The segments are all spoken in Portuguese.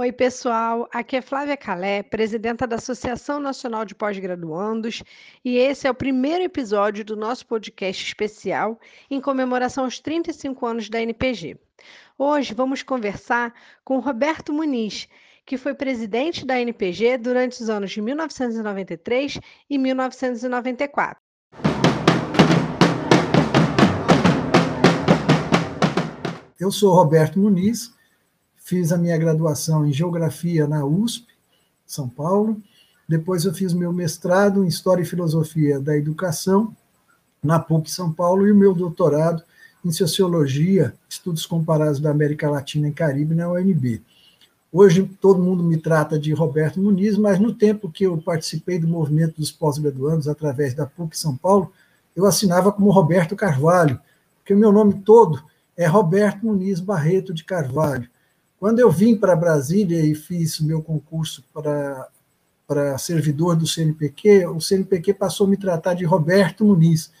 Oi, pessoal. Aqui é Flávia Calé, presidenta da Associação Nacional de Pós-Graduandos, e esse é o primeiro episódio do nosso podcast especial em comemoração aos 35 anos da NPG. Hoje vamos conversar com Roberto Muniz, que foi presidente da NPG durante os anos de 1993 e 1994. Eu sou Roberto Muniz, fiz a minha graduação em Geografia na USP, São Paulo. Depois eu fiz meu mestrado em História e Filosofia da Educação na PUC São Paulo e o meu doutorado em Sociologia, Estudos Comparados da América Latina e Caribe na UNB. Hoje todo mundo me trata de Roberto Muniz, mas no tempo que eu participei do movimento dos pós-graduandos através da PUC São Paulo, eu assinava como Roberto Carvalho, porque o meu nome todo é Roberto Muniz Barreto de Carvalho. Quando eu vim para Brasília e fiz meu concurso para, para servidor do CNPq, o CNPq passou a me tratar de Roberto Muniz.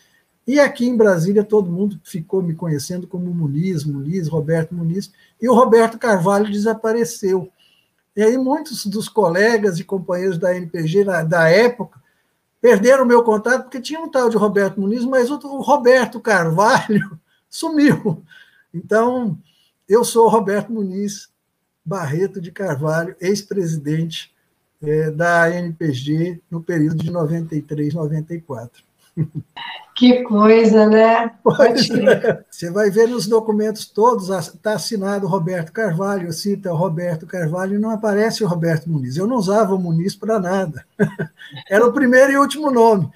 E aqui em Brasília todo mundo ficou me conhecendo como Muniz, Muniz, Roberto Muniz, e o Roberto Carvalho desapareceu. E aí muitos dos colegas e companheiros da NPG da época perderam o meu contato porque tinha um tal de Roberto Muniz, mas o Roberto Carvalho sumiu. Então, eu sou Roberto Muniz Barreto de Carvalho, ex-presidente é, da ANPG no período de 93, 94. Que coisa, né? É. Você vai ver nos documentos todos, está assinado Roberto Carvalho, cita Roberto Carvalho e não aparece o Roberto Muniz. Eu não usava o Muniz para nada. Era o primeiro e último nome.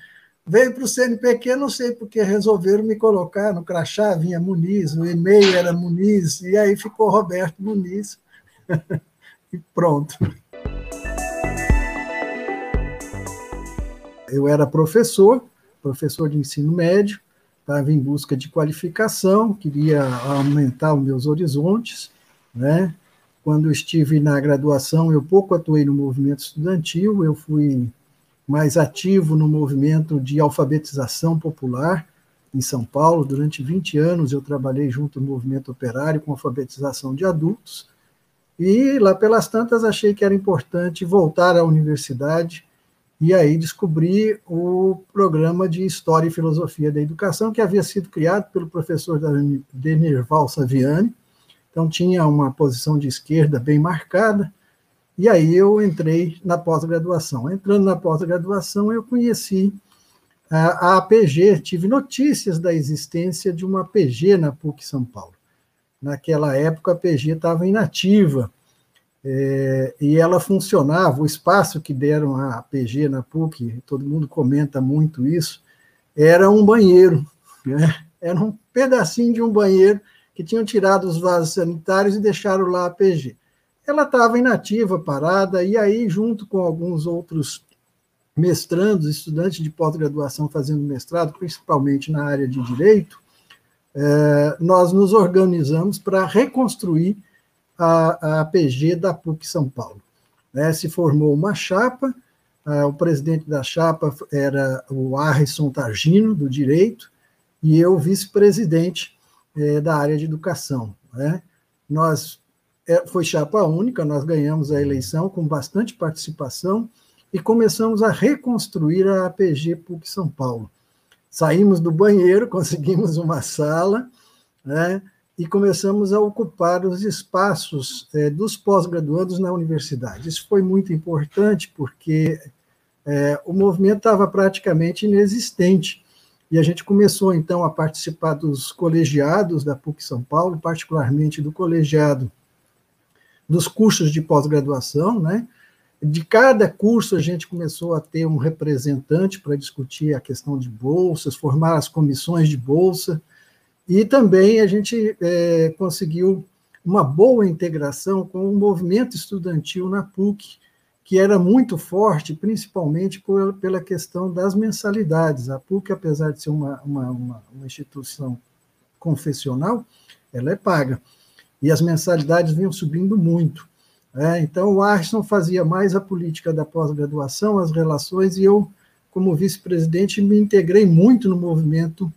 Veio para o CNPq, não sei porque resolveram me colocar no crachá, vinha Muniz, o e-mail era Muniz, e aí ficou Roberto Muniz. e pronto. Eu era professor, professor de ensino médio, estava em busca de qualificação, queria aumentar os meus horizontes, né? Quando estive na graduação, eu pouco atuei no movimento estudantil, eu fui mais ativo no movimento de alfabetização popular em São Paulo. Durante 20 anos eu trabalhei junto ao movimento operário com alfabetização de adultos. E lá pelas tantas achei que era importante voltar à universidade e aí descobri o programa de História e Filosofia da Educação que havia sido criado pelo professor Denirval Saviani. Então tinha uma posição de esquerda bem marcada e aí eu entrei na pós-graduação. Entrando na pós-graduação, eu conheci a APG, tive notícias da existência de uma APG na PUC São Paulo. Naquela época, a APG estava inativa, é, e ela funcionava, o espaço que deram à APG na PUC, todo mundo comenta muito isso, era um banheiro, né? era um pedacinho de um banheiro que tinham tirado os vasos sanitários e deixaram lá a APG ela estava inativa, parada, e aí, junto com alguns outros mestrandos, estudantes de pós-graduação fazendo mestrado, principalmente na área de direito, é, nós nos organizamos para reconstruir a, a APG da PUC São Paulo. É, se formou uma chapa, o presidente da chapa era o Harrison Targino, do Direito, e eu vice-presidente é, da área de educação. Né? Nós é, foi chapa única, nós ganhamos a eleição com bastante participação e começamos a reconstruir a APG PUC São Paulo. Saímos do banheiro, conseguimos uma sala, né, e começamos a ocupar os espaços é, dos pós-graduandos na universidade. Isso foi muito importante porque é, o movimento estava praticamente inexistente. E a gente começou, então, a participar dos colegiados da PUC São Paulo, particularmente do colegiado dos cursos de pós-graduação, né? De cada curso a gente começou a ter um representante para discutir a questão de bolsas, formar as comissões de bolsa, e também a gente é, conseguiu uma boa integração com o movimento estudantil na PUC, que era muito forte, principalmente por, pela questão das mensalidades. A PUC, apesar de ser uma, uma, uma, uma instituição confessional, ela é paga e as mensalidades vinham subindo muito. É, então, o Arson fazia mais a política da pós-graduação, as relações, e eu, como vice-presidente, me integrei muito no movimento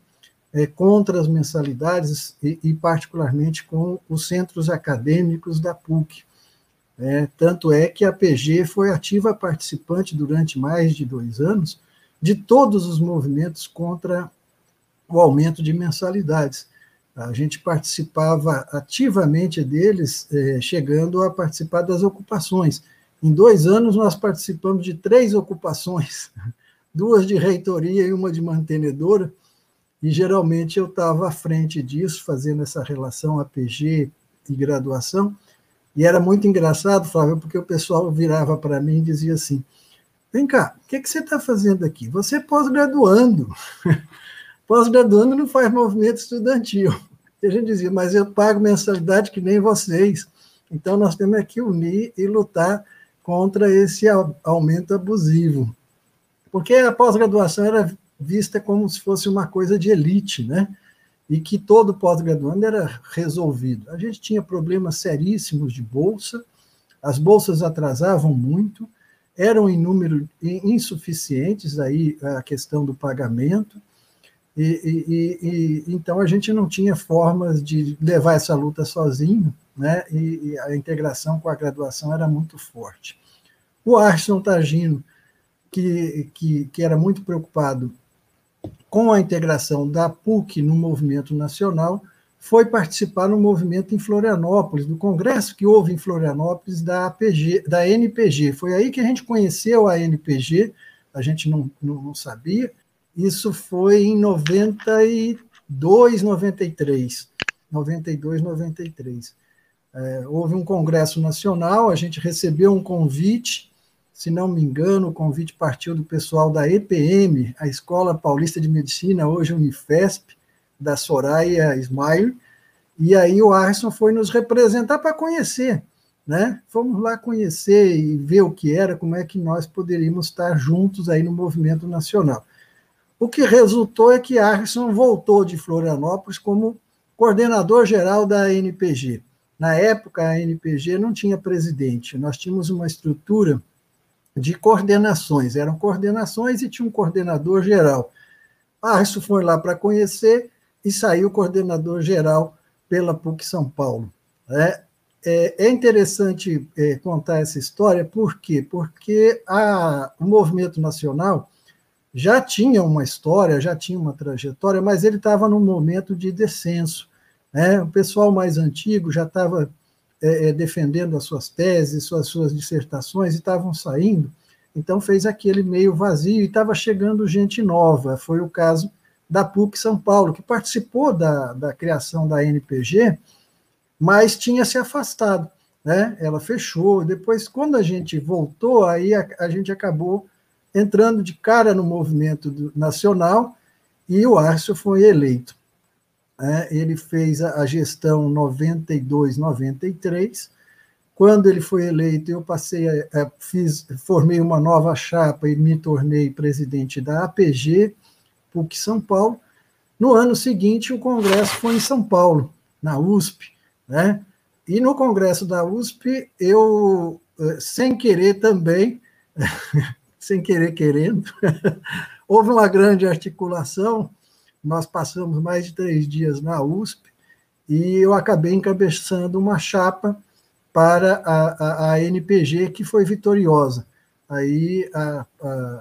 é, contra as mensalidades e, e, particularmente, com os centros acadêmicos da PUC. É, tanto é que a PG foi ativa participante durante mais de dois anos de todos os movimentos contra o aumento de mensalidades. A gente participava ativamente deles, é, chegando a participar das ocupações. Em dois anos, nós participamos de três ocupações, duas de reitoria e uma de mantenedora, e geralmente eu estava à frente disso, fazendo essa relação APG e graduação, e era muito engraçado, Flávio, porque o pessoal virava para mim e dizia assim: Vem cá, o que, que você está fazendo aqui? Você é pós-graduando. pós-graduando não faz movimento estudantil. E a gente dizia, mas eu pago mensalidade que nem vocês. Então nós temos que unir e lutar contra esse aumento abusivo. Porque a pós-graduação era vista como se fosse uma coisa de elite, né? e que todo pós-graduando era resolvido. A gente tinha problemas seríssimos de bolsa, as bolsas atrasavam muito, eram em número insuficientes aí a questão do pagamento, e, e, e, então a gente não tinha formas de levar essa luta sozinho, né? E, e a integração com a graduação era muito forte. O Arson Tagino, que, que, que era muito preocupado com a integração da PUC no movimento nacional, foi participar no movimento em Florianópolis, do congresso que houve em Florianópolis da APG, da NPG. Foi aí que a gente conheceu a NPG, a gente não, não, não sabia. Isso foi em 92, 93. 92, 93. É, houve um congresso nacional, a gente recebeu um convite se não me engano, o convite partiu do pessoal da EPM, a Escola Paulista de Medicina, hoje Unifesp, da Soraya Smile, e aí o Arson foi nos representar para conhecer, né? Fomos lá conhecer e ver o que era, como é que nós poderíamos estar juntos aí no movimento nacional. O que resultou é que Arson voltou de Florianópolis como coordenador geral da NPG. Na época, a NPG não tinha presidente, nós tínhamos uma estrutura de coordenações. Eram coordenações e tinha um coordenador geral. Isso foi lá para conhecer e saiu coordenador geral pela PUC São Paulo. É, é, é interessante é, contar essa história, por quê? Porque a, o movimento nacional já tinha uma história, já tinha uma trajetória, mas ele estava num momento de descenso. Né? O pessoal mais antigo já estava é, é, defendendo as suas teses, suas, suas dissertações, e estavam saindo, então fez aquele meio vazio e estava chegando gente nova. Foi o caso da PUC São Paulo, que participou da, da criação da NPG, mas tinha se afastado. Né? Ela fechou. Depois, quando a gente voltou, aí a, a gente acabou entrando de cara no movimento nacional e o Arcio foi eleito. É, ele fez a, gestão 92-93. Quando ele foi eleito, eu passei, a, a, fiz, formei uma nova chapa e me tornei presidente da APG, PUC São Paulo. No ano seguinte, o congresso foi em São Paulo, na USP, né? E no congresso da USP, eu, eh, sem querer também, sem querer querendo, houve uma grande articulação nós passamos mais de três dias na USP e eu acabei encabeçando uma chapa para a, a, a NPG que foi vitoriosa. Aí a,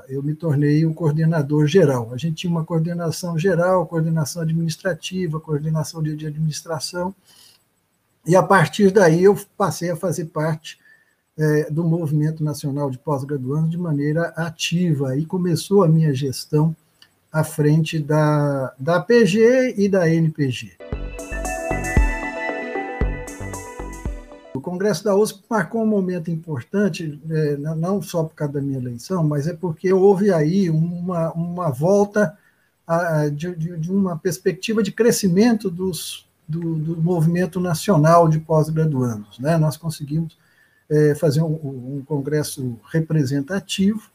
eu me tornei o coordenador geral. A gente tinha uma coordenação geral, coordenação administrativa, coordenação de, de administração, e a partir daí eu passei a fazer parte é, do Movimento Nacional de Pós-Graduandos de maneira ativa. Aí começou a minha gestão à frente da, da PG e da NPG. O Congresso da USP marcou um momento importante, é, não só por causa da minha eleição, mas é porque houve aí uma, uma volta a, de, de, uma perspectiva de crescimento dos, do, do movimento nacional de pós-graduandos. Né? Nós conseguimos é, fazer um, um congresso representativo,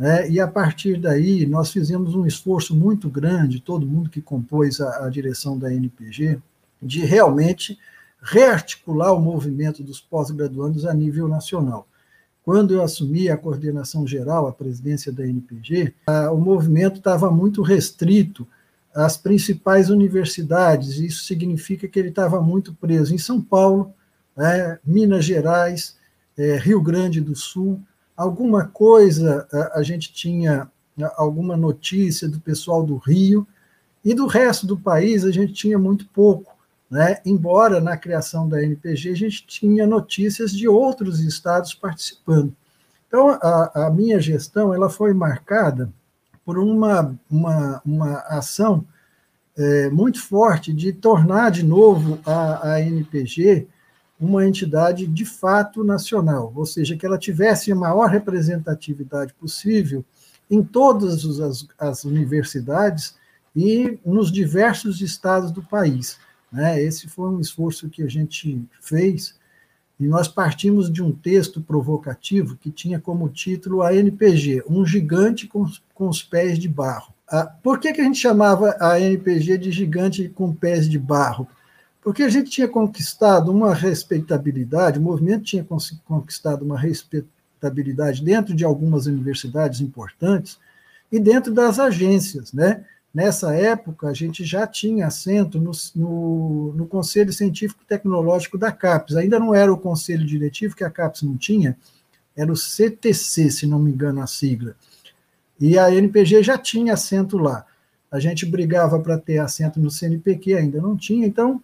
né? E a partir daí, nós fizemos um esforço muito grande, todo mundo que compôs a, a direção da NPG, de realmente rearticular o movimento dos pós-graduandos a nível nacional. Quando eu assumi a coordenação geral, a presidência da NPG, a, o movimento estava muito restrito às principais universidades, isso significa que ele estava muito preso em São Paulo, né, Minas Gerais, é, Rio Grande do Sul, alguma coisa a, gente tinha alguma notícia do pessoal do Rio, e do resto do país a gente tinha muito pouco. Né? Embora na criação da NPG a gente tinha notícias de outros estados participando. Então, a, a minha gestão ela foi marcada por uma, uma, uma ação é, muito forte de tornar de novo a, a NPG uma entidade de fato nacional, ou seja, que ela tivesse a maior representatividade possível em todas as, as universidades e nos diversos estados do país. Né? Esse foi um esforço que a gente fez e nós partimos de um texto provocativo que tinha como título a NPG, um gigante com, com os pés de barro. Ah, por que, que a gente chamava a NPG de gigante com pés de barro? Porque a gente tinha conquistado uma respeitabilidade, o movimento tinha conquistado uma respeitabilidade dentro de algumas universidades importantes e dentro das agências, né? Nessa época, a gente já tinha assento no, no, no, Conselho Científico Tecnológico da CAPES. Ainda não era o Conselho Diretivo, que a CAPES não tinha, era o CTC, se não me engano a sigla. E a NPG já tinha assento lá. A gente brigava para ter assento no CNPq, ainda não tinha. Então,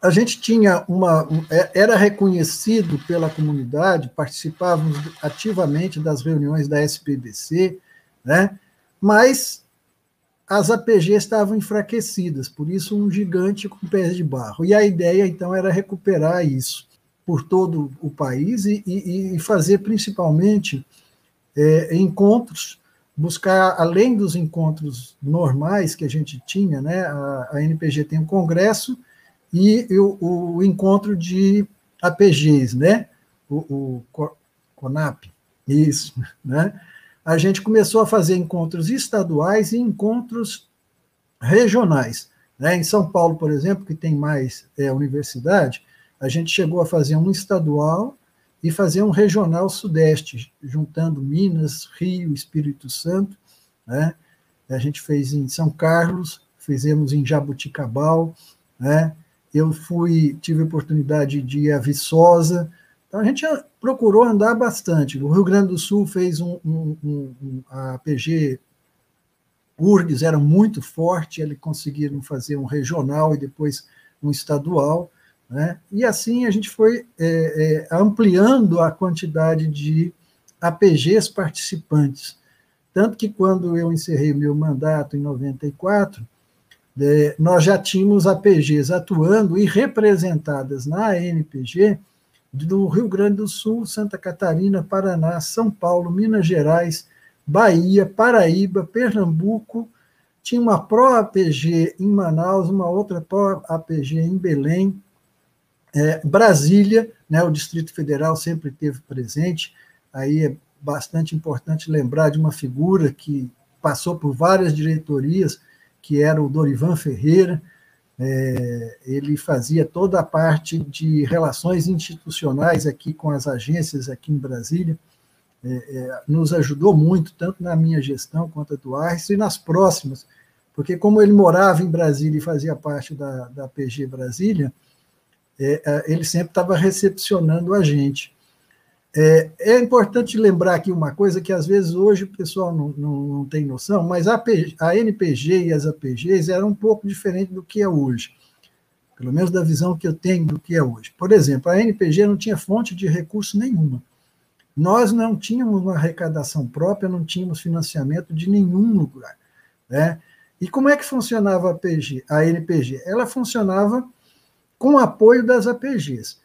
a gente tinha uma. É, era reconhecido pela comunidade, participávamos ativamente das reuniões da SPDC, né? mas as APGs estavam enfraquecidas, por isso um gigante com pés de barro. E a ideia, então, era recuperar isso por todo o país e, e, e fazer principalmente é, encontros, buscar, além dos encontros normais que a gente tinha, né, a, a NPG tem um congresso e o, o encontro de APGs, né, o, o CONAP, isso, né, a gente começou a fazer encontros estaduais e encontros regionais. Né? Em São Paulo, por exemplo, que tem mais é, universidade, a gente chegou a fazer um estadual e fazer um regional sudeste, juntando Minas, Rio, Espírito Santo. Né? A gente fez em São Carlos, fizemos em Jabuticabal, né? Eu fui, tive a oportunidade de ir a Viçosa, então a gente procurou andar bastante. O Rio Grande do Sul fez um, um, um a PG URGS era muito forte, eles conseguiram fazer um regional e depois um estadual, né? E assim a gente foi é, é, ampliando a quantidade de APGs participantes. Tanto que quando eu encerrei meu mandato em 94, é, nós já tínhamos APGs atuando e representadas na ANPG do Rio Grande do Sul, Santa Catarina, Paraná, São Paulo, Minas Gerais, Bahia, Paraíba, Pernambuco. Tinha uma Pro-APG em Manaus, uma outra Pro-APG em Belém, é, Brasília, né, o Distrito Federal sempre teve presente. Aí é bastante importante lembrar de uma figura que passou por várias diretorias, que era o Dorivan Ferreira, é, ele fazia toda a parte de relações institucionais aqui com as agências aqui em Brasília. É, é, nos ajudou muito, tanto na minha gestão quanto a do Arce, e nas próximas, porque como ele morava em Brasília e fazia parte da, da PG Brasília, é, é, ele sempre estava recepcionando a gente. É, é, importante lembrar aqui uma coisa que às vezes hoje o pessoal não, não, não tem noção, mas a, a NPG e as APGs eram um pouco diferentes do que é hoje, pelo menos da visão que eu tenho do que é hoje. Por exemplo, a NPG não tinha fonte de recurso nenhuma. Nós não tínhamos uma arrecadação própria, não tínhamos financiamento de nenhum lugar. Né? E como é que funcionava a, APG, a NPG? Ela funcionava com o apoio das APGs.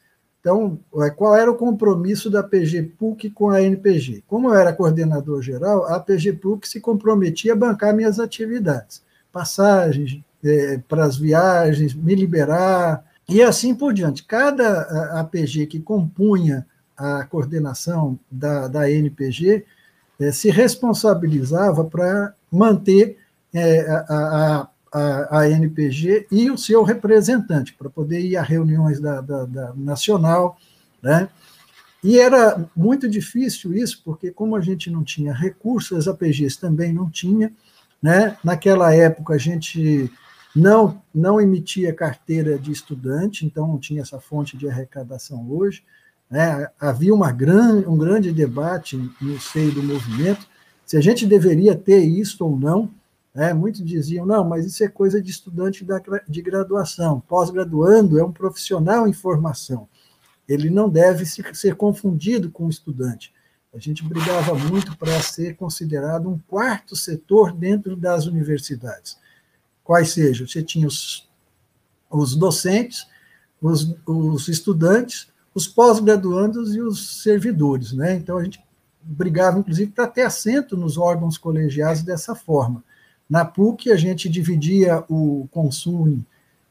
Então, é, qual era o compromisso da PG PUC com a NPG? Como eu era coordenador geral, a PG PUC se comprometia a bancar minhas atividades, passagens é, para as viagens, me liberar, e assim por diante. Cada APG que compunha a coordenação da, da NPG é, se responsabilizava para manter é, a, a, a, a NPG e o seu representante, para poder ir a reuniões da, da, da nacional, né? E era muito difícil isso, porque como a gente não tinha recursos, as APGs também não tinha, né? Naquela época a gente não não emitia carteira de estudante, então não tinha essa fonte de arrecadação hoje. Né? Havia uma gran, um grande debate no seio do movimento se a gente deveria ter isso ou não. Né? Muitos diziam, não, mas isso é coisa de estudante da, de graduação. Pós-graduando é um profissional em formação. Ele não deve ser confundido com o estudante. A gente brigava muito para ser considerado um quarto setor dentro das universidades. Quais sejam? Você tinha os, os docentes, os, os estudantes, os pós-graduandos e os servidores. Né? Então, a gente brigava, inclusive, para ter assento nos órgãos colegiados dessa forma. Na PUC, a gente dividia o consumo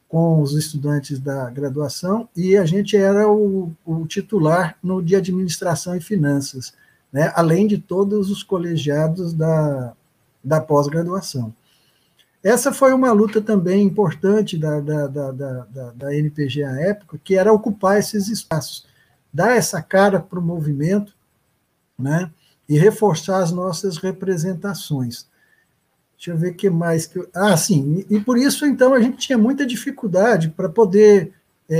com os estudantes da graduação e a gente era o, o titular no de administração e finanças, né? além de todos os colegiados da, da pós-graduação. Essa foi uma luta também importante da, da, da, da, da NPG à época, que era ocupar esses espaços, dar essa cara para o movimento, né? e reforçar as nossas representações. Deixa eu ver o que mais. Que eu... Ah, sim, e, e, por isso, então, a gente tinha muita dificuldade para poder é,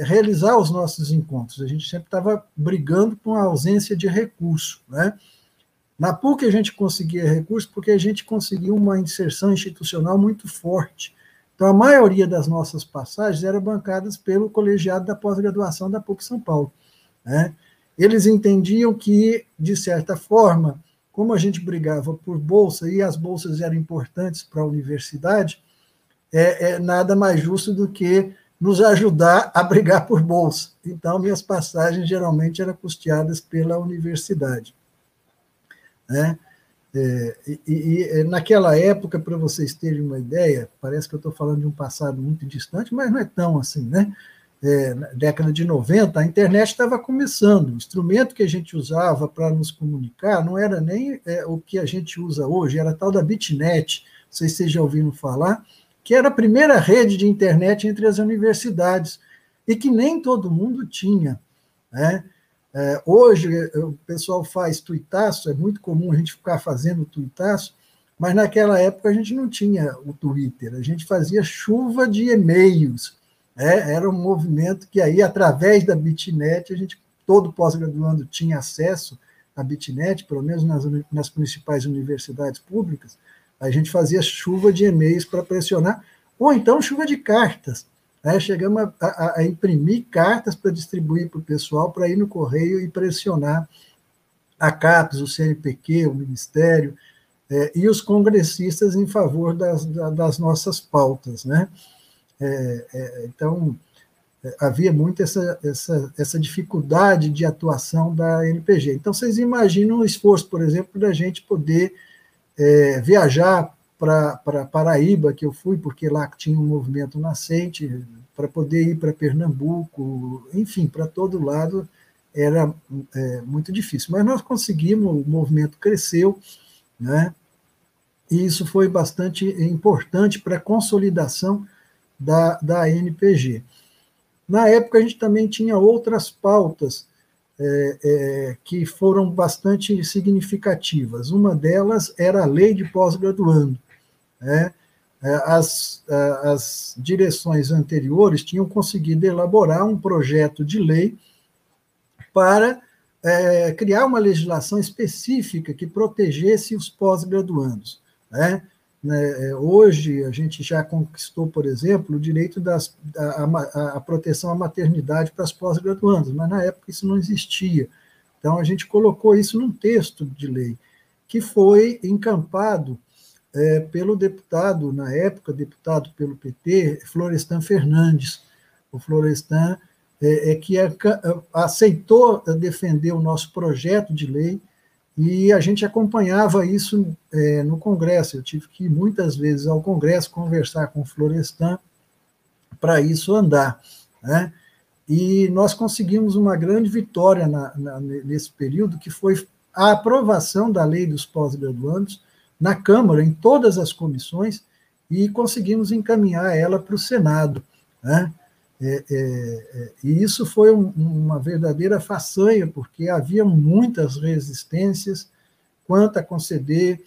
é, realizar os nossos encontros. A gente sempre estava brigando com a ausência de recurso, né? Na PUC a gente conseguia recursos porque a gente conseguia uma inserção institucional muito forte. Então, a maioria das nossas passagens eram bancadas pelo colegiado da pós-graduação da PUC São Paulo. Né? Eles entendiam que, de certa forma, como a gente brigava por bolsa e as bolsas eram importantes para a universidade, é, é nada mais justo do que nos ajudar a brigar por bolsa. Então, minhas passagens geralmente eram custeadas pela universidade. Né? É, e, e, naquela época, para vocês terem uma ideia, parece que eu estou falando de um passado muito distante, mas não é tão assim, né? É, década de 90, a internet estava começando. O instrumento que a gente usava para nos comunicar não era nem é, o que a gente usa hoje, era a tal da Bitnet, não sei se vocês já ouviram falar, que era a primeira rede de internet entre as universidades, e que nem todo mundo tinha. Né? É, hoje é, o pessoal faz tuitaço, é muito comum a gente ficar fazendo tuitaço, mas naquela época a gente não tinha o Twitter, a gente fazia chuva de e-mails. Né? Era um movimento que aí, através da Bitnet, a gente, todo pós-graduando tinha acesso à Bitnet, pelo menos nas, nas principais universidades públicas, a gente fazia chuva de e-mails para pressionar, ou então chuva de cartas. Né? Chegamos a, a, a imprimir cartas para distribuir para o pessoal, para ir no correio e pressionar a CAPES, o CNPq, o Ministério, é, e os congressistas em favor das, das nossas pautas. Né? É, é, então, havia muito essa, essa, essa dificuldade de atuação da NPG. Então, vocês imaginam o esforço, por exemplo, da gente poder é, viajar para Paraíba, que eu fui, porque lá tinha um movimento nascente, para poder ir para Pernambuco, enfim, para todo lado era é, muito difícil. Mas nós conseguimos, o movimento cresceu, né? e isso foi bastante importante para a consolidação da, da NPG. Na época, a gente também tinha outras pautas é, é, que foram bastante significativas. Uma delas era a lei de pós-graduando. Né? É, as, é, as direções anteriores tinham conseguido elaborar um projeto de lei para é, criar uma legislação específica que protegesse os pós-graduandos. Né? Né? É, hoje, a gente já conquistou, por exemplo, o direito das, a, a, a proteção à maternidade para as pós-graduandas, mas na época isso não existia. Então, a gente colocou isso num texto de lei, que foi encampado é, pelo deputado, na época, deputado pelo PT, Florestan Fernandes. O Florestan é, é que aceitou defender o nosso projeto de lei e a gente acompanhava isso é, no Congresso. Eu tive que ir muitas vezes ao Congresso conversar com o Florestan para isso andar. Né? E nós conseguimos uma grande vitória na, na, nesse período, que foi a aprovação da lei dos pós-graduandos, na Câmara, em todas as comissões, e conseguimos encaminhar ela para o Senado. Né? É, é, é, e isso foi um, uma verdadeira façanha, porque havia muitas resistências quanto a conceder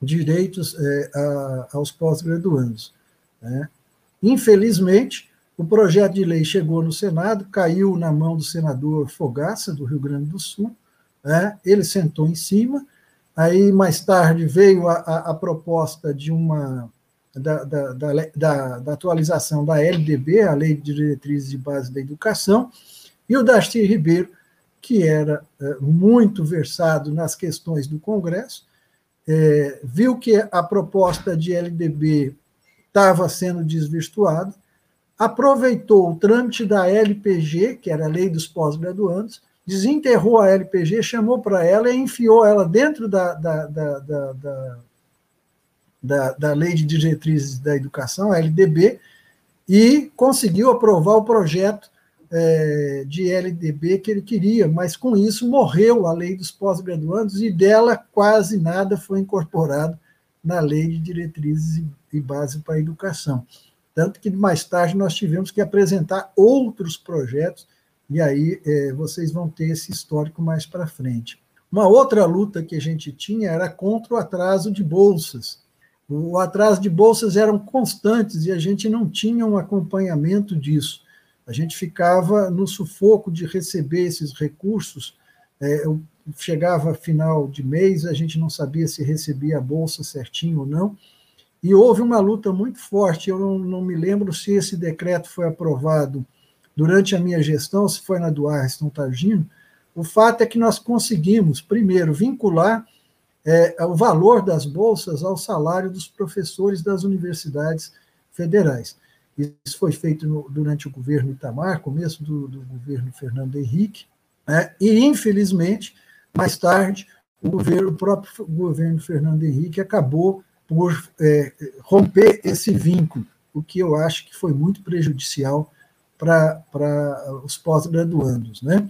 direitos é, a, aos pós-graduandos. Né? Infelizmente, O projeto de lei chegou no Senado, caiu na mão do senador Fogaça, do Rio Grande do Sul. Né? Ele sentou em cima. Aí, mais tarde, veio a, a, a proposta de uma da, da, da, da, atualização da LDB, a Lei de Diretrizes de Base da Educação, e o Darcy Ribeiro, que era é, muito versado nas questões do Congresso, é, viu que a proposta de LDB estava sendo desvirtuada, aproveitou o trâmite da LPG, que era a Lei dos Pós-Graduandos, desenterrou a LPG, chamou para ela e enfiou ela dentro da, da, da, da, da, da Lei de Diretrizes da Educação, a LDB, e conseguiu aprovar o projeto é, de LDB que ele queria, mas com isso morreu a lei dos pós-graduandos e dela quase nada foi incorporado na lei de diretrizes e base para a educação. Tanto que mais tarde nós tivemos que apresentar outros projetos, e aí é, vocês vão ter esse histórico mais para frente. Uma outra luta que a gente tinha era contra o atraso de bolsas. O atraso de bolsas eram constantes e a gente não tinha um acompanhamento disso. A gente ficava no sufoco de receber esses recursos. É, chegava final de mês, a gente não sabia se recebia a bolsa certinho ou não. E houve uma luta muito forte. Eu não, não me lembro se esse decreto foi aprovado durante a minha gestão, se foi na do Ariston Targino. O fato é que nós conseguimos, primeiro, vincular é, o valor das bolsas ao salário dos professores das universidades federais. Isso foi feito no, durante o governo Itamar, começo do, do governo Fernando Henrique, né? e, infelizmente, mais tarde, o, governo, o próprio governo Fernando Henrique acabou por é, romper esse vínculo, o que eu acho que foi muito prejudicial para os pós-graduandos. Né?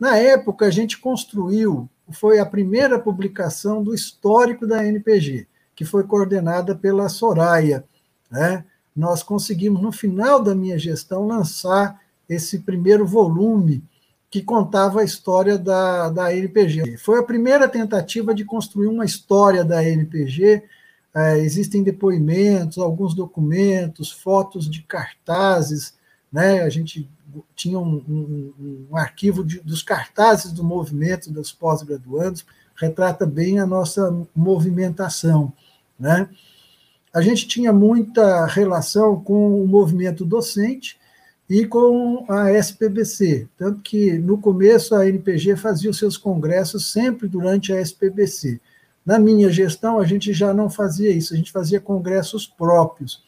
Na época, a gente construiu, foi a primeira publicação do histórico da NPG que foi coordenada pela Soraya. Né? Nós conseguimos, no final da minha gestão, lançar esse primeiro volume que contava a história da, da NPG. Foi a primeira tentativa de construir uma história da NPG. É, existem depoimentos, alguns documentos, fotos de cartazes. Né? A gente tinha um, um, um arquivo de, dos cartazes do movimento dos pós-graduandos, retrata bem a nossa movimentação. Né? A gente tinha muita relação com o movimento docente e com a SPBC, tanto que no começo a NPG fazia os seus congressos sempre durante a SPBC. Na minha gestão, a gente já não fazia isso, a gente fazia congressos próprios.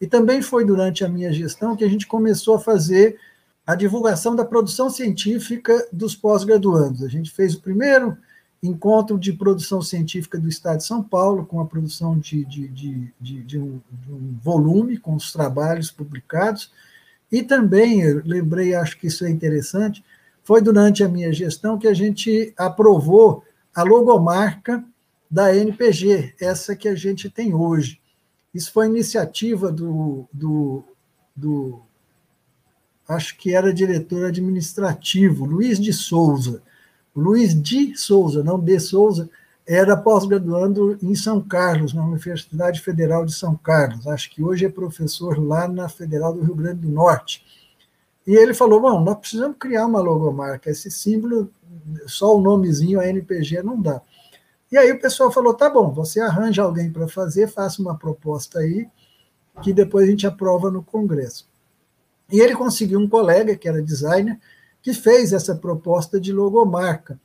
E também foi durante a minha gestão que a gente começou a fazer a divulgação da produção científica dos pós-graduandos. A gente fez o primeiro encontro de produção científica do Estado de São Paulo, com a produção de, de, de, de, um, um, volume, com os trabalhos publicados, e também, lembrei, acho que isso é interessante, foi durante a minha gestão que a gente aprovou a logomarca da NPG, essa que a gente tem hoje. Isso foi iniciativa do, do, do acho que era diretor administrativo, Luiz de Souza, Luiz de Souza, não de Souza, era pós-graduando em São Carlos, na Universidade Federal de São Carlos. Acho que hoje é professor lá na Federal do Rio Grande do Norte. E ele falou: Bom, nós precisamos criar uma logomarca. Esse símbolo, só o nomezinho ANPG não dá. E aí o pessoal falou: Tá bom, você arranja alguém para fazer, faça uma proposta aí, que depois a gente aprova no Congresso. E ele conseguiu um colega, que era designer, que fez essa proposta de logomarca.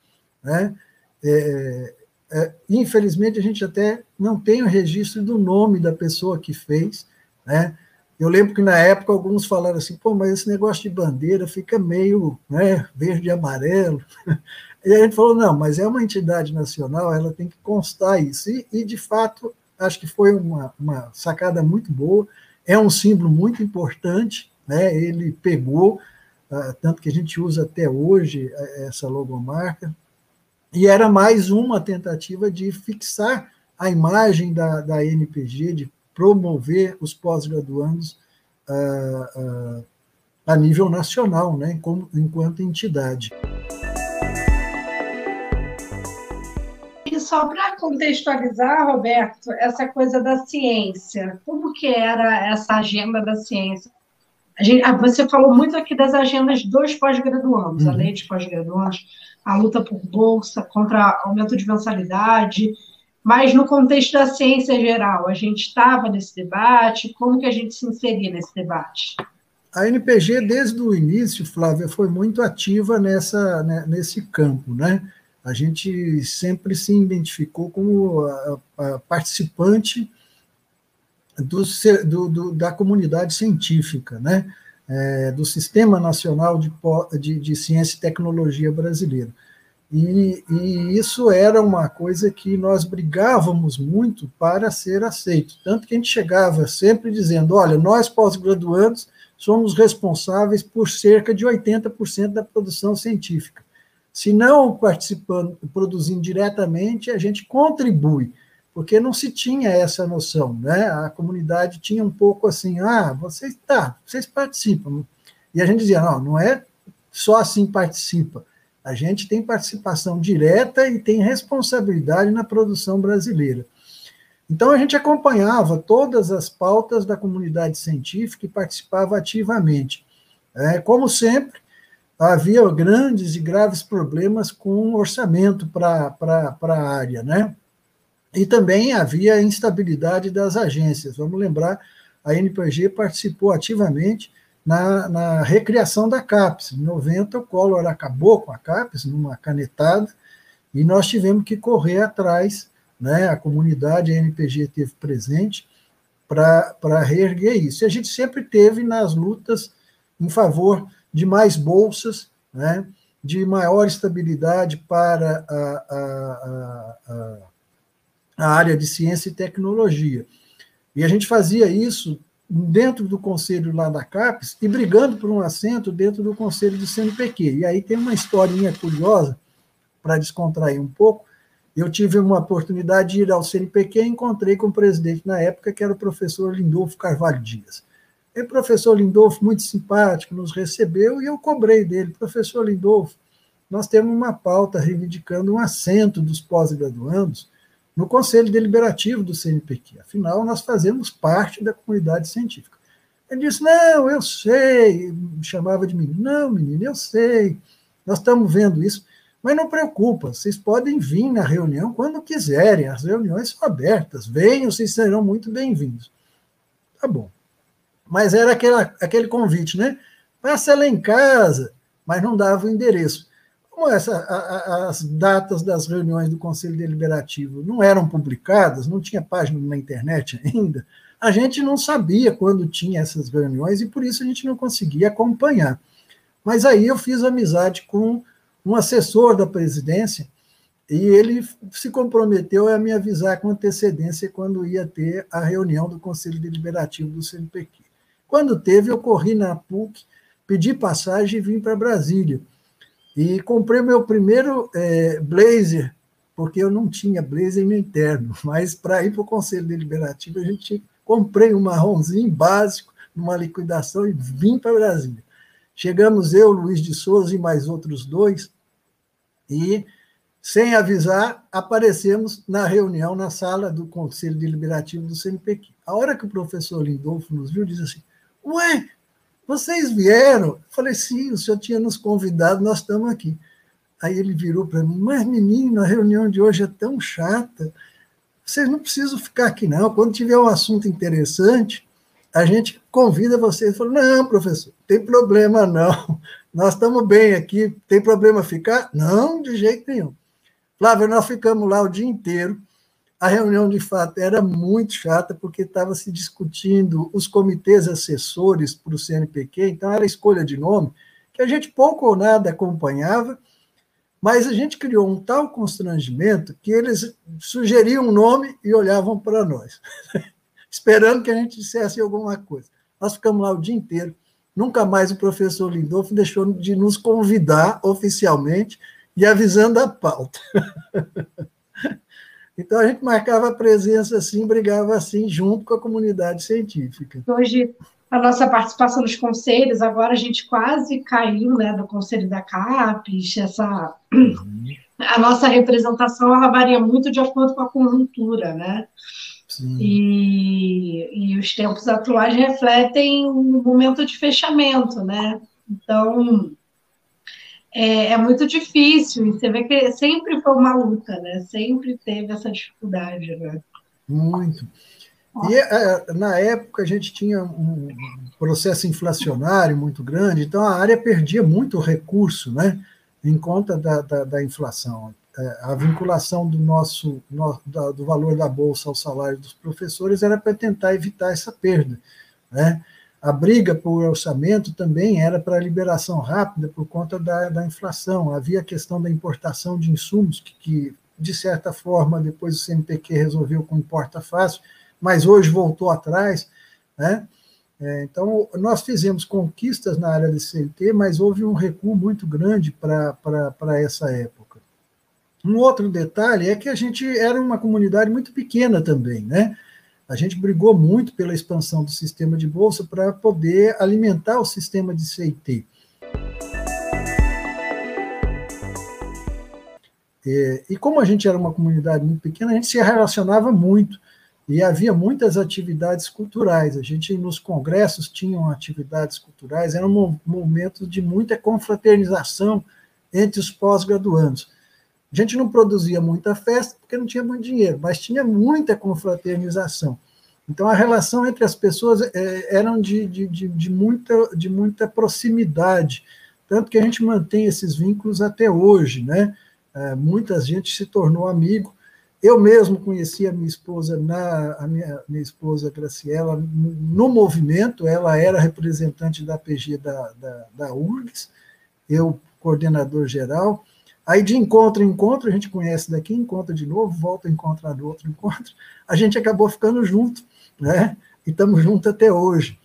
Né? É, é, infelizmente, a gente até não tem o registro do nome da pessoa que fez. Né? Eu lembro que na época alguns falaram assim, pô, mas esse negócio de bandeira fica meio né, verde e amarelo. E a gente falou, não, mas é uma entidade nacional, ela tem que constar isso. E, e de fato, acho que foi uma, uma sacada muito boa, é um símbolo muito importante, né? ele pegou, ah, tanto que a gente usa até hoje eh, essa logomarca, e era mais uma tentativa de fixar a imagem da, da NPG, de promover os pós-graduandos uh, uh, a nível nacional, né, como, enquanto entidade. Só para contextualizar, Roberto, essa coisa da ciência, como que era essa agenda da ciência? Gente, ah, você falou muito aqui das agendas dos pós-graduandos, uhum. a lei de pós-graduandos, a luta por bolsa, contra aumento de mensalidade, mas no contexto da ciência geral, a gente estava nesse debate, como que a gente se inseria nesse debate? A NPG, desde o início, Flávia, foi muito ativa nessa, né, nesse campo, né? A gente sempre se identificou como participante do, do, do, da comunidade científica, né? É, do Sistema Nacional de, de, de, Ciência e Tecnologia Brasileiro. E, e, isso era uma coisa que nós brigávamos muito para ser aceito. Tanto que a gente chegava sempre dizendo: olha, nós pós-graduandos somos responsáveis por cerca de 80% da produção científica. Se não participando, produzindo diretamente, a gente contribui, porque não se tinha essa noção, né? A comunidade tinha um pouco assim, ah, vocês tá, vocês participam. E a gente dizia, não, não é só assim participa. A gente tem participação direta e tem responsabilidade na produção brasileira. Então, a gente acompanhava todas as pautas da comunidade científica e participava ativamente. É, como sempre, havia grandes e graves problemas com orçamento para a área, né? E também havia instabilidade das agências. Vamos lembrar, a NPG participou ativamente na, na recriação da CAPES. Em 90, o Collor acabou com a CAPES numa canetada, e nós tivemos que correr atrás né, a comunidade, a NPG teve presente para reerguer isso. E a gente sempre teve nas lutas em favor de mais bolsas, né, de maior estabilidade para a, a, a, a área de ciência e tecnologia. E a gente fazia isso dentro do conselho lá da CAPES e brigando por um assento dentro do conselho do CNPq. E aí tem uma historinha curiosa, para descontrair um pouco, eu tive uma oportunidade de ir ao CNPq e encontrei com o presidente na época, que era o professor Lindolfo Carvalho Dias. E o professor Lindolfo, muito simpático, nos recebeu e eu cobrei dele, professor Lindolfo, nós temos uma pauta reivindicando um assento dos pós-graduandos no Conselho Deliberativo do CNPq. Afinal, nós fazemos parte da comunidade científica. Ele disse: Não, eu sei. Me chamava de menino. Não, menino, eu sei. Nós estamos vendo isso. Mas não preocupa, vocês podem vir na reunião quando quiserem, as reuniões são abertas, venham, vocês serão muito bem-vindos. Tá bom. Mas era aquela, aquele convite, né? Passa lá em casa, mas não dava o endereço. Como essa, a, a, as datas das reuniões do Conselho Deliberativo não eram publicadas, não tinha página na internet ainda, a gente não sabia quando tinha essas reuniões e por isso a gente não conseguia acompanhar. Mas aí eu fiz amizade com um assessor da presidência, e ele se comprometeu a me avisar com antecedência quando ia ter a reunião do Conselho Deliberativo do CNPq. Quando teve, eu corri na PUC, pedi passagem e vim para Brasília. E comprei meu primeiro é, blazer, porque eu não tinha blazer no interno, mas para ir para o Conselho Deliberativo, a gente comprei um marronzinho básico, numa liquidação, e vim para Brasília. Chegamos eu, Luiz de Souza e mais outros dois, e, sem avisar, aparecemos na reunião na sala do Conselho Deliberativo do CNPq. A hora que o professor Lindolfo nos viu, disse assim: Ué, vocês vieram? Eu falei: Sim, o senhor tinha nos convidado, nós estamos aqui. Aí ele virou para mim: Mas, menino, a reunião de hoje é tão chata. Vocês não precisam ficar aqui, não. Quando tiver um assunto interessante, a gente convida vocês. Falou, não, professor, tem problema não. Nós estamos bem aqui. Tem problema ficar? Não, de jeito nenhum. Flávio, nós ficamos lá o dia inteiro. A reunião, de fato, era muito chata, porque estava se discutindo os comitês assessores para o CNPq, então era escolha de nome, que a gente pouco ou nada acompanhava, mas a gente criou um tal constrangimento que eles sugeriam um nome e olhavam para nós. esperando que a gente dissesse alguma coisa. Nós ficamos lá o dia inteiro. Nunca mais o professor Lindolfo deixou de nos convidar oficialmente e avisando a pauta. então a gente marcava a presença assim, brigava assim, junto com a comunidade científica. Hoje, a nossa participação nos conselhos, agora a gente quase caiu né, do conselho da CAPES, essa. Uhum a nossa representação ela varia muito de acordo com a conjuntura, né? E, e, os tempos atuais refletem um momento de fechamento, né? Então, é, é, muito difícil, e você vê que sempre foi uma luta, né? Sempre teve essa dificuldade, né? Muito. E é, na época a gente tinha um processo inflacionário muito grande, então a área perdia muito recurso, né? Em conta da, da, da inflação. É, a vinculação do nosso no, da, do valor da bolsa ao salário dos professores era para tentar evitar essa perda, né? A briga por orçamento também era para liberação rápida por conta da, da inflação. Havia a questão da importação de insumos, que, que, de certa forma, depois o CNPq resolveu com importa fácil, mas hoje voltou atrás. Né? É, então, nós fizemos conquistas na área de CLT, mas houve um recuo muito grande para essa época. Um outro detalhe é que a gente era uma comunidade muito pequena também, né? A gente brigou muito pela expansão do sistema de bolsa para poder alimentar o sistema de CIT. É, e como a gente era uma comunidade muito pequena, a gente se relacionava muito e havia muitas atividades culturais. A gente nos congressos tinham atividades culturais, era um momento de muita confraternização entre os pós-graduandos. A gente não produzia muita festa porque não tinha muito dinheiro, mas tinha muita confraternização. Então, a relação entre as pessoas é, eram de, de, de, de, muita, de muita proximidade, tanto que a gente mantém esses vínculos até hoje. Né? É, muita gente se tornou amigo. Eu mesmo conheci a minha esposa, na, a minha, minha esposa Graciela, no, movimento, ela era representante da PG da, da, da URGS, eu coordenador geral, Aí de encontro em encontro, a gente conhece daqui, encontra de novo, volta a encontrar do outro encontro, a gente acabou ficando junto, né? E estamos juntos até hoje.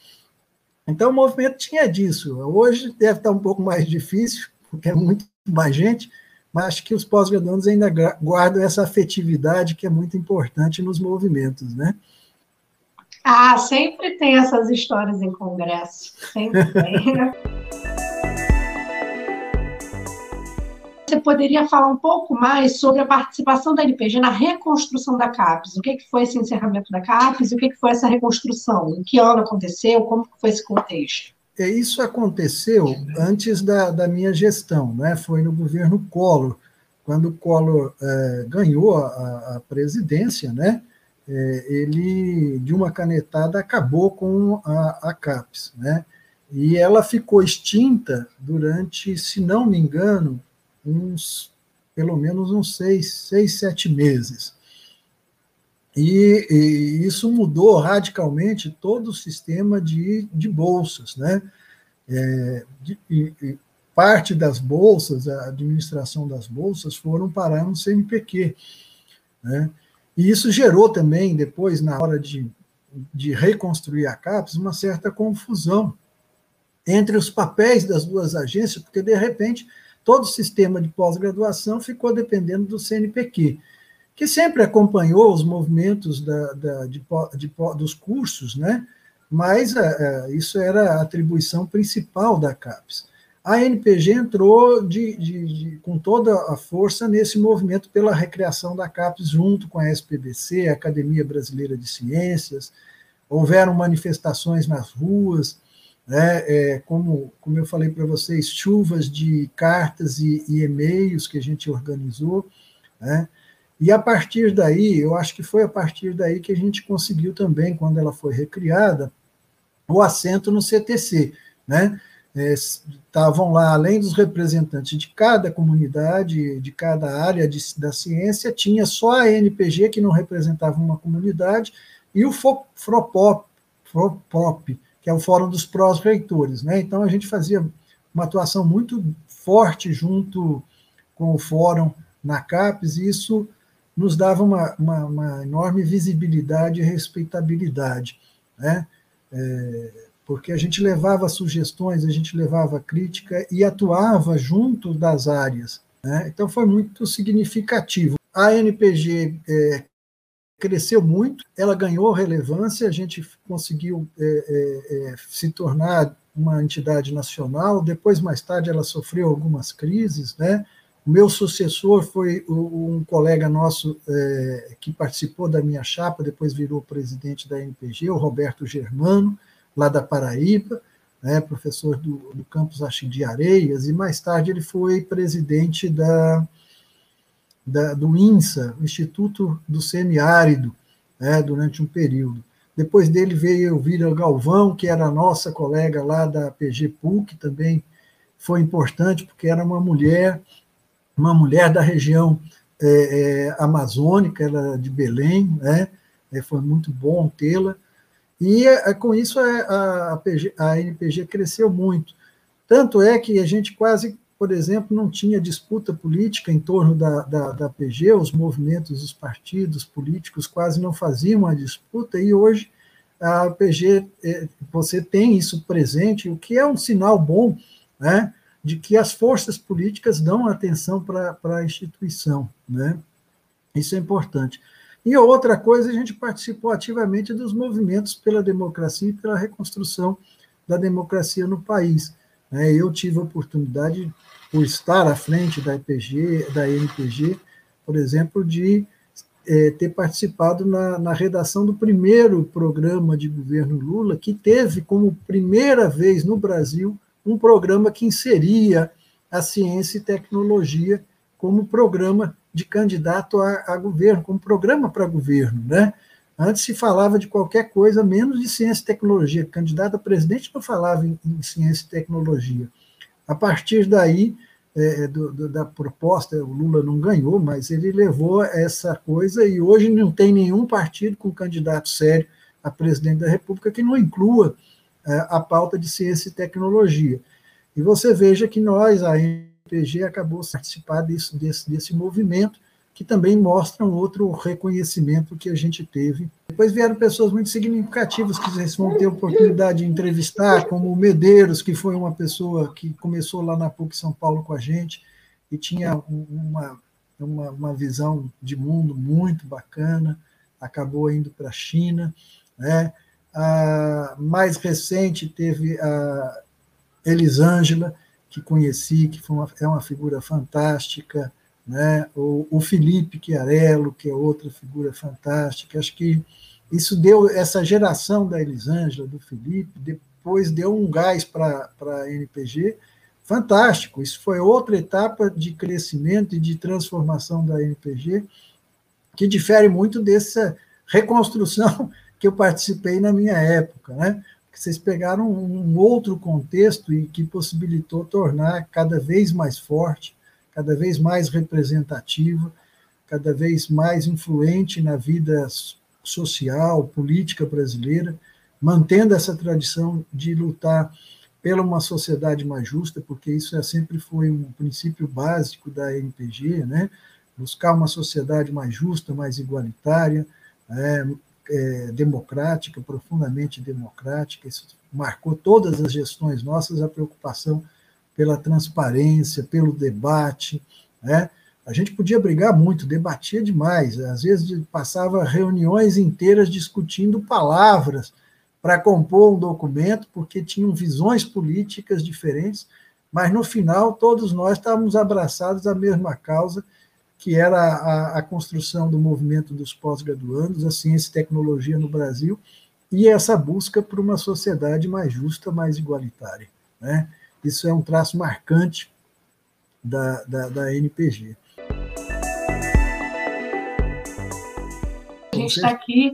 Então o movimento tinha disso. Hoje deve estar um pouco mais difícil, porque é muito mais gente, mas acho que os pós-graduandos ainda guardam essa afetividade que é muito importante nos movimentos, né? Ah, sempre tem essas histórias em congresso, sempre tem. Você poderia falar um pouco mais sobre a participação da LPG na reconstrução da CAPES? O que, foi esse encerramento da CAPES o que, foi essa reconstrução? Em que ano aconteceu? Como foi esse contexto? É, isso aconteceu antes da, da minha gestão, né? foi no governo Collor, quando o Collor é, ganhou a, a, presidência, né? É, ele, de uma canetada, acabou com a, a CAPES. Né? E ela ficou extinta durante, se não me engano, uns, pelo menos uns seis, seis sete meses. E, e, isso mudou radicalmente todo o sistema de, de bolsas. Né? É, de, e, parte das bolsas, a administração das bolsas, foram parar no CNPq. Né? E isso gerou também, depois, na hora de, de reconstruir a CAPES, uma certa confusão entre os papéis das duas agências, porque, de repente, todo o sistema de pós-graduação ficou dependendo do CNPq, que sempre acompanhou os movimentos da, da, de, de, dos cursos, né? mas uh, isso era a atribuição principal da CAPES. A NPG entrou de, de, com toda a força nesse movimento pela recriação da CAPES, junto com a SPBC, a Academia Brasileira de Ciências. Houveram manifestações nas ruas, né? É, como, como eu falei para vocês, chuvas de cartas e, e e-mails que a gente organizou, né? E a partir daí, eu acho que foi a partir daí que a gente conseguiu também, quando ela foi recriada, o assento no CTC, né? É, estavam lá, além dos representantes de cada comunidade, de cada área de, da ciência, tinha só a NPG, que não representava uma comunidade, e o FROPOP, FROPOP que é o Fórum dos Prós-Reitores. Né? Então, a gente fazia uma atuação muito forte junto com o Fórum na CAPES, e isso nos dava uma, uma, uma enorme visibilidade e respeitabilidade, né? É, porque a gente levava sugestões, a gente levava crítica e atuava junto das áreas. Né? Então, foi muito significativo. A NPG é, cresceu muito, ela ganhou relevância, a gente conseguiu é, é, é, se tornar uma entidade nacional, depois, mais tarde, ela sofreu algumas crises, né? O meu sucessor foi um colega nosso é, que participou da minha chapa, depois virou presidente da NPG, o Roberto Germano, lá da Paraíba, né, professor do, do campus acho de Areias, e mais tarde ele foi presidente da, da do INSA, Instituto do Semiárido, né, durante um período. Depois dele veio Elvira Galvão, que era nossa colega lá da PG PUC, também foi importante, porque era uma mulher uma mulher da região é, é, amazônica, ela de Belém, né? É, foi muito bom tê-la. E é, com isso a, a, PG, a NPG cresceu muito. Tanto é que a gente quase, por exemplo, não tinha disputa política em torno da, da, da PG, os movimentos, os partidos políticos quase não faziam a disputa, e hoje a PG, é, você tem isso presente, o que é um sinal bom, né? de que as forças políticas dão atenção para a instituição. Né? Isso é importante. E outra coisa, a gente participou ativamente dos movimentos pela democracia e pela reconstrução da democracia no país. Né? Eu tive a oportunidade, por estar à frente da IPG, da NPG, por exemplo, de é, ter participado na, na, redação do primeiro programa de governo Lula, que teve como primeira vez no Brasil um programa que inseria a ciência e tecnologia como programa de candidato a, a governo, como programa para governo. Né? Antes se falava de qualquer coisa menos de ciência e tecnologia. Candidato a presidente não falava em, em ciência e tecnologia. A partir daí, é, do, do, da proposta, o Lula não ganhou, mas ele levou essa coisa e hoje não tem nenhum partido com candidato sério a presidente da República que não inclua é, a pauta de ciência e tecnologia. E você veja que nós, a MPG, acabou participar desse, desse, desse movimento, que também mostra um outro reconhecimento que a gente teve. Depois vieram pessoas muito significativas que vocês vão ter oportunidade de entrevistar, como o Medeiros, que foi uma pessoa que começou lá na PUC São Paulo com a gente e tinha uma, uma, uma visão de mundo muito bacana, acabou indo para a China, né? A mais recente teve a Elisângela, que conheci, que uma, é uma figura fantástica, né? o, o Felipe Chiarello, que é outra figura fantástica. Acho que isso deu, essa geração da Elisângela, do Felipe, depois deu um gás para a NPG fantástico. Isso foi outra etapa de crescimento e de transformação da NPG, que difere muito dessa reconstrução que eu participei na minha época, né? Vocês pegaram um outro contexto e que possibilitou tornar cada vez mais forte, cada vez mais representativo, cada vez mais influente na vida social, política brasileira, mantendo essa tradição de lutar pela uma sociedade mais justa, porque isso é, sempre foi um princípio básico da NPG, né? buscar uma sociedade mais justa, mais igualitária, é, é, democrática, profundamente democrática. Isso marcou todas as gestões nossas, a preocupação pela transparência, pelo debate. Né? A gente podia brigar muito, debatia demais. Às vezes passava reuniões inteiras discutindo palavras para compor um documento, porque tinham visões políticas diferentes, mas no final todos nós estávamos abraçados à mesma causa, que era a, a construção do movimento dos pós-graduandos, a ciência e tecnologia no Brasil, e essa busca por uma sociedade mais justa, mais igualitária. Né? Isso é um traço marcante da, da, da NPG. A gente está aqui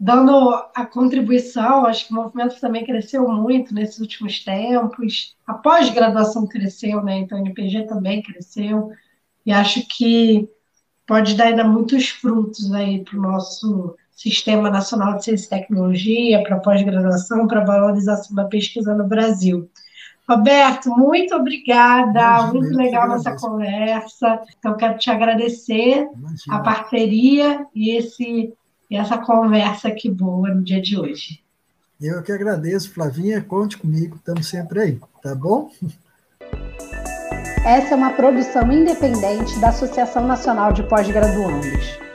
dando a contribuição, acho que o movimento também cresceu muito nesses últimos tempos, a pós-graduação cresceu, né? então a NPG também cresceu, e acho que pode dar ainda muitos frutos aí para o nosso Sistema Nacional de Ciência e Tecnologia, para pós-graduação, para valorização da pesquisa no Brasil. Roberto, muito obrigada, Imagina, muito legal nossa conversa. Então, quero te agradecer Imagina. a parceria e, esse, e essa conversa que boa no dia de hoje. Eu que agradeço, Flavinha, conte comigo, estamos sempre aí, tá bom? Essa é uma produção independente da Associação Nacional de Pós-Graduandos.